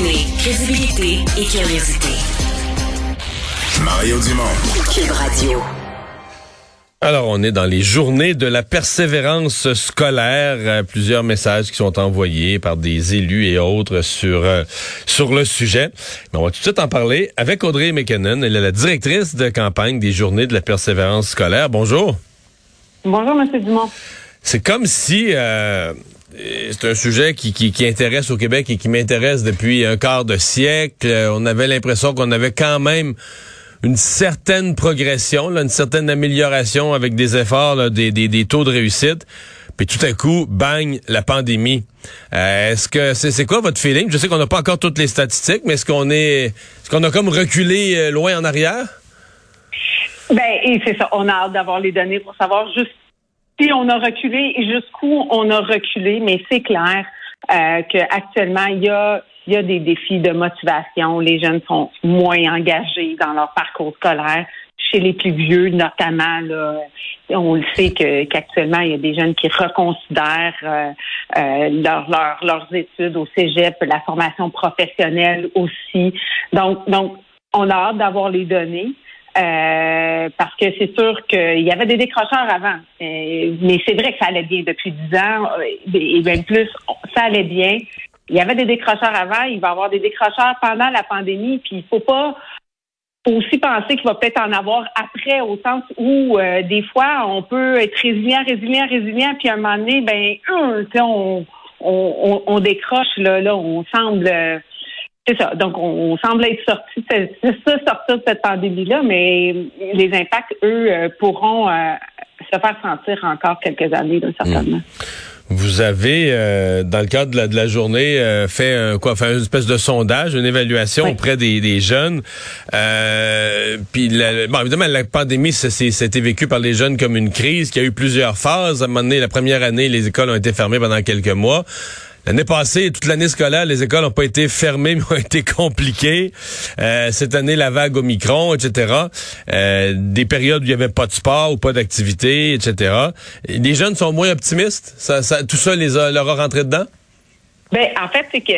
Combiner crédibilité et curiosité. Mario Dumont. Cube Radio. Alors, on est dans les journées de la persévérance scolaire. Euh, plusieurs messages qui sont envoyés par des élus et autres sur euh, sur le sujet. Mais on va tout de suite en parler avec Audrey McKinnon. Elle est la directrice de campagne des journées de la persévérance scolaire. Bonjour. Bonjour, M. Dumont. C'est comme si euh, c'est un sujet qui, qui, intéresse au Québec et qui m'intéresse depuis un quart de siècle. On avait l'impression qu'on avait quand même une certaine progression, une certaine amélioration avec des efforts, des, des, des, taux de réussite. Puis tout à coup, bang, la pandémie. Euh, est-ce que c'est c'est quoi votre feeling? Je sais qu'on n'a pas encore toutes les statistiques, mais est-ce qu'on est est-ce qu'on a comme reculé euh, loin en arrière? Ben, et c'est ça. On a hâte d'avoir les données pour savoir juste on a reculé et jusqu'où on a reculé, mais c'est clair euh, qu'actuellement, il y a il y a des défis de motivation. Les jeunes sont moins engagés dans leur parcours scolaire. Chez les plus vieux, notamment, on le sait que, qu'actuellement, il y a des jeunes qui reconsidèrent euh, euh, leur, leur, leurs études au cégep, la formation professionnelle aussi. Donc, donc on a hâte d'avoir les données. Euh, parce que c'est sûr qu'il y avait des décrocheurs avant, euh, mais c'est vrai que ça allait bien depuis dix ans et même plus, ça allait bien. Il y avait des décrocheurs avant, il va y avoir des décrocheurs pendant la pandémie, puis il faut pas aussi penser qu'il va peut-être en avoir après, au sens où euh, des fois on peut être résilient, résilient, résilient, puis à un moment donné, ben, on, on, on, décroche là, là, on semble c'est ça. Donc, on, semble être sorti, ça, sortir de cette pandémie-là, mais les impacts, eux, euh, pourront euh, se faire sentir encore quelques années, certainement. Mmh. Vous avez, euh, dans le cadre de la, de la journée, euh, fait un, quoi, fait une espèce de sondage, une évaluation auprès des, des jeunes. Euh, puis, bon, évidemment, la pandémie, c'était vécu par les jeunes comme une crise qui a eu plusieurs phases. À un moment donné, la première année, les écoles ont été fermées pendant quelques mois. L'année passée, toute l'année scolaire, les écoles n'ont pas été fermées, mais ont été compliquées. Euh, cette année, la vague au micron, etc. Euh, des périodes où il n'y avait pas de sport ou pas d'activité, etc. Les jeunes sont moins optimistes? Ça, ça, tout ça les a, leur a rentré dedans? Ben, en fait, c'est que,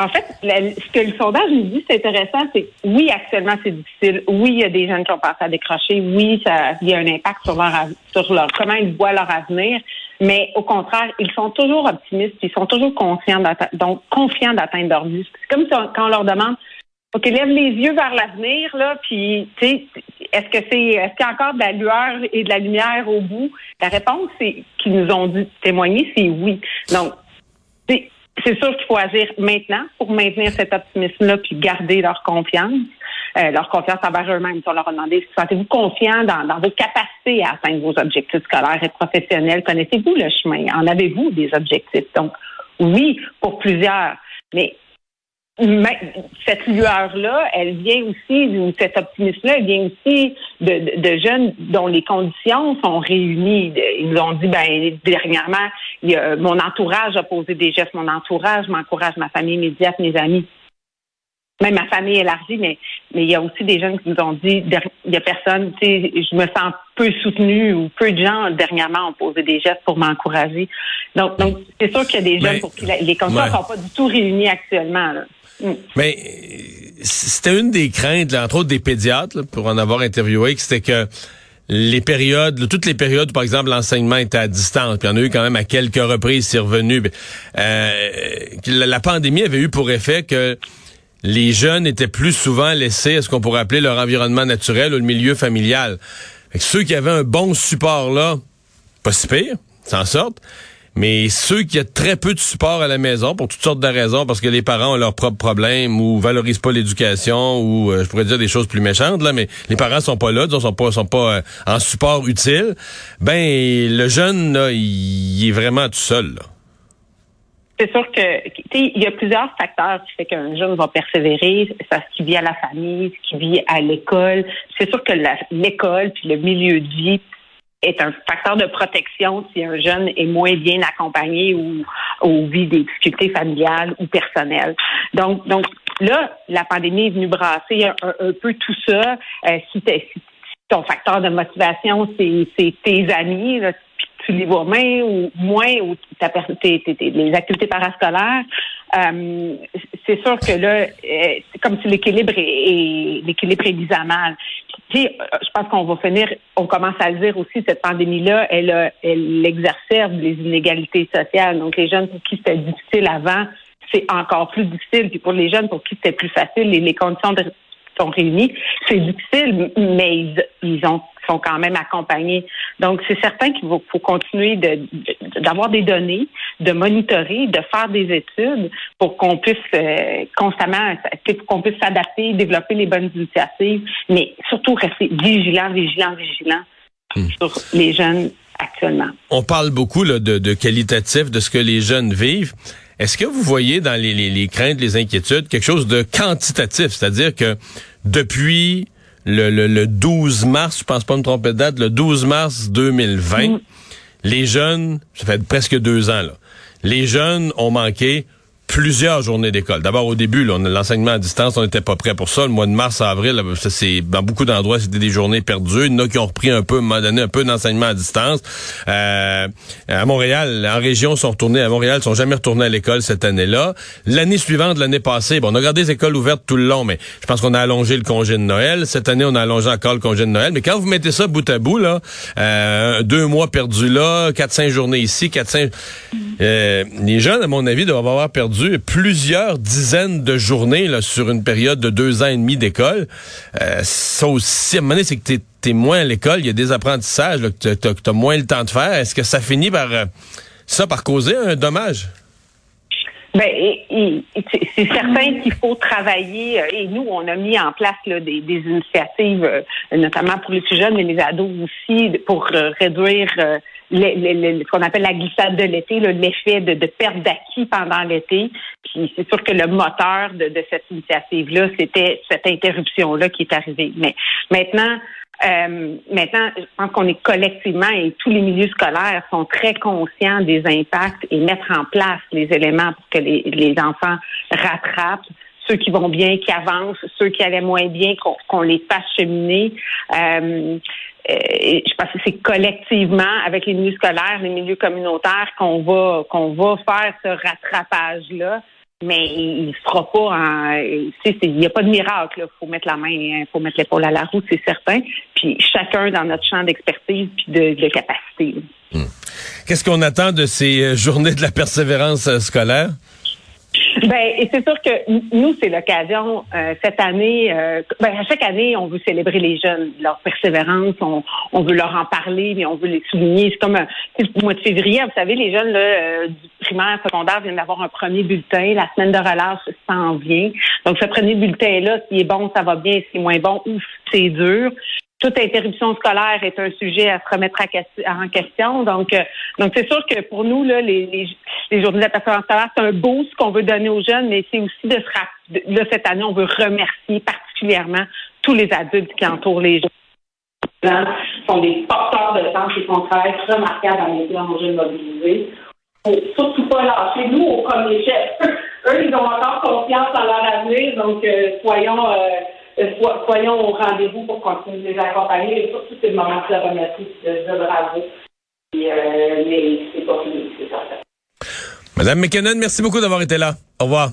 en fait, ce que le sondage nous dit, c'est intéressant, c'est oui, actuellement, c'est difficile. Oui, il y a des jeunes qui ont pensé à décrocher. Oui, ça, il y a un impact sur leur, sur leur, comment ils voient leur avenir. Mais au contraire, ils sont toujours optimistes, ils sont toujours confiants d'atteindre leur but. C'est comme quand on leur demande, OK, lève les yeux vers l'avenir, là, puis, tu sais, est-ce que c'est, est-ce qu'il y a encore de la lueur et de la lumière au bout? La réponse, c'est qu'ils nous ont dit témoigner, c'est oui. Donc, c'est sûr qu'il faut agir maintenant pour maintenir cet optimisme-là puis garder leur confiance. Euh, leur confiance envers eux-mêmes. On leur a demandé, sentez-vous confiant dans, dans, vos capacités à atteindre vos objectifs scolaires et professionnels? Connaissez-vous le chemin? En avez-vous des objectifs? Donc, oui, pour plusieurs. Mais cette lueur-là, elle vient aussi, ou cet optimisme-là, elle vient aussi de, de, jeunes dont les conditions sont réunies. Ils ont dit, ben dernièrement, il y a, mon entourage a posé des gestes, mon entourage m'encourage, ma famille immédiate, mes amis même ma famille élargie, mais mais il y a aussi des jeunes qui nous ont dit il y a personne, tu sais, je me sens peu soutenue ou peu de gens dernièrement ont posé des gestes pour m'encourager. Donc donc c'est sûr qu'il y a des jeunes pour qui les conditions ne sont pas du tout réunies actuellement. Mm. Mais c'était une des craintes, entre autres des pédiatres, pour en avoir interviewé, que c'était que les périodes, toutes les périodes où, par exemple, l'enseignement était à distance, puis il y en a eu quand même à quelques reprises, c'est revenu. Euh, la pandémie avait eu pour effet que les jeunes étaient plus souvent laissés à ce qu'on pourrait appeler leur environnement naturel ou le milieu familial. ceux qui avaient un bon support là, pas si pire, s'en sortent. Mais ceux qui ont très peu de support à la maison, pour toutes sortes de raisons, parce que les parents ont leurs propres problèmes ou valorisent pas l'éducation ou euh, je pourrais dire des choses plus méchantes là, mais les parents sont pas là, ils sont pas sont pas euh, en support utile. Ben le jeune là, il, est vraiment tout seul. Là c'est sûr que il y a plusieurs facteurs qui font qu'un jeune va persévérer. Ça, ce qui vit à la famille, ce qui vit à l'école. C'est sûr que l'école puis le milieu de vie est un facteur de protection si un jeune est moins bien accompagné ou, vit des difficultés familiales ou personnelles. Donc, donc là, la pandémie est venue brasser un, peu tout ça. Euh, si, ton facteur de motivation, c'est tes amis, là, tu les vois moins ou moins ou ta, les activités parascolaires, euh, c'est sûr que là, euh, comme si l'équilibre est, l'équilibre est mis à mal. Puis, je pense qu'on va finir, on commence à le dire aussi, cette pandémie-là, elle, elle exacerbe les inégalités sociales. Donc, les jeunes pour qui c'était difficile avant, c'est encore plus difficile. Puis pour les jeunes pour qui c'était plus facile, les, les conditions sont réunies, c'est difficile, mais ils, ils ont sont quand même accompagnés. Donc, c'est certain qu'il faut, continuer d'avoir des données, de monitorer, de faire des études pour qu'on puisse euh, constamment, pour qu'on puisse s'adapter, développer les bonnes initiatives, mais surtout rester vigilant, vigilant, vigilant hmm. sur les jeunes actuellement. On parle beaucoup là, de, de qualitatif, de ce que les jeunes vivent. Est-ce que vous voyez dans les, les, les, craintes, les inquiétudes, quelque chose de quantitatif, c'est-à-dire que depuis le, le, le, 12 mars, je pense pas me tromper de date, le 12 mars 2020, mm. les jeunes, ça fait presque deux ans, là, les jeunes ont manqué plusieurs journées d'école. D'abord, au début, l'enseignement à distance, on n'était pas prêt pour ça. Le mois de mars, avril, ça, c'est dans beaucoup d'endroits, c'était des journées perdues. Il y en a qui ont repris un peu, à donné un peu d'enseignement à distance. Euh, à Montréal, en région, sont retournés à Montréal, sont jamais retournés à l'école cette année-là. L'année suivante, l'année passée, bon, on a gardé les écoles ouvertes tout le long, mais je pense qu'on a allongé le congé de Noël. Cette année, on a allongé encore le congé de Noël. Mais quand vous mettez ça bout à bout, là, euh, deux mois perdus là, quatre, cinq journées ici, quatre, cinq... Euh, les jeunes, à mon avis, doivent avoir perdu plusieurs dizaines de journées là, sur une période de deux ans et demi d'école. Euh, ça aussi, à un moment donné, c'est que tu es, moins à l'école, il y a des apprentissages là, que tu as, moins le temps de faire. Est-ce que ça finit par euh, ça par causer un dommage? Ben, c'est certain qu'il faut travailler. Euh, et nous, on a mis en place là, des, initiatives, euh, notamment pour les plus jeunes, mais les ados aussi, pour réduire ce qu'on appelle la glissade de l'été, l'effet de, de, perte d'acquis pendant l'été. Puis c'est sûr que le moteur de, de cette initiative-là, c'était cette interruption-là qui est arrivée. Mais maintenant, euh, maintenant, je pense qu'on est collectivement et tous les milieux scolaires sont très conscients des impacts et mettre en place les éléments pour que les, les enfants rattrapent ceux qui vont bien, qui avancent, ceux qui allaient moins bien, qu'on les fasse cheminer. Euh, euh, je pense que c'est collectivement avec les milieux scolaires, les milieux communautaires qu'on va qu'on va faire ce rattrapage là. Mais il ne fera pas en. Il n'y a pas de miracle. Il faut mettre la main, il faut mettre l'épaule à la roue, c'est certain. Puis chacun dans notre champ d'expertise puis de, capacité. Hmm. Qu'est-ce qu'on attend de ces euh, journées de la persévérance scolaire? Ben, et c'est sûr que nous, c'est l'occasion euh, cette année. Euh, ben, à chaque année, on veut célébrer les jeunes, leur persévérance, on, on veut leur en parler, mais on veut les souligner. C'est comme le mois de février, vous savez, les jeunes là, euh, du primaire, secondaire viennent d'avoir un premier bulletin. La semaine de relâche s'en vient. Donc, ce premier bulletin-là, s'il est bon, ça va bien. S'il est moins bon, ouf, c'est dur toute interruption scolaire est un sujet à se remettre en question. Donc, euh, donc c'est sûr que pour nous, là, les, les, les journées d'appartenance scolaire, c'est un boost qu'on veut donner aux jeunes, mais c'est aussi de se là, cette année, on veut remercier particulièrement tous les adultes qui entourent les jeunes. sont des porteurs de sens et qu'on travaille remarquable à aider nos jeunes mobilisés. Faut surtout pas lâcher. Nous, au premier chef, eux, ils ont encore confiance en leur avenir, donc euh, soyons... Euh, soyons au rendez-vous pour continuer de les accompagner. Et surtout, c'est le moment de remercier, de bravo. Euh, mais c'est pas fini, c'est ça. Madame McKinnon, merci beaucoup d'avoir été là. Au revoir.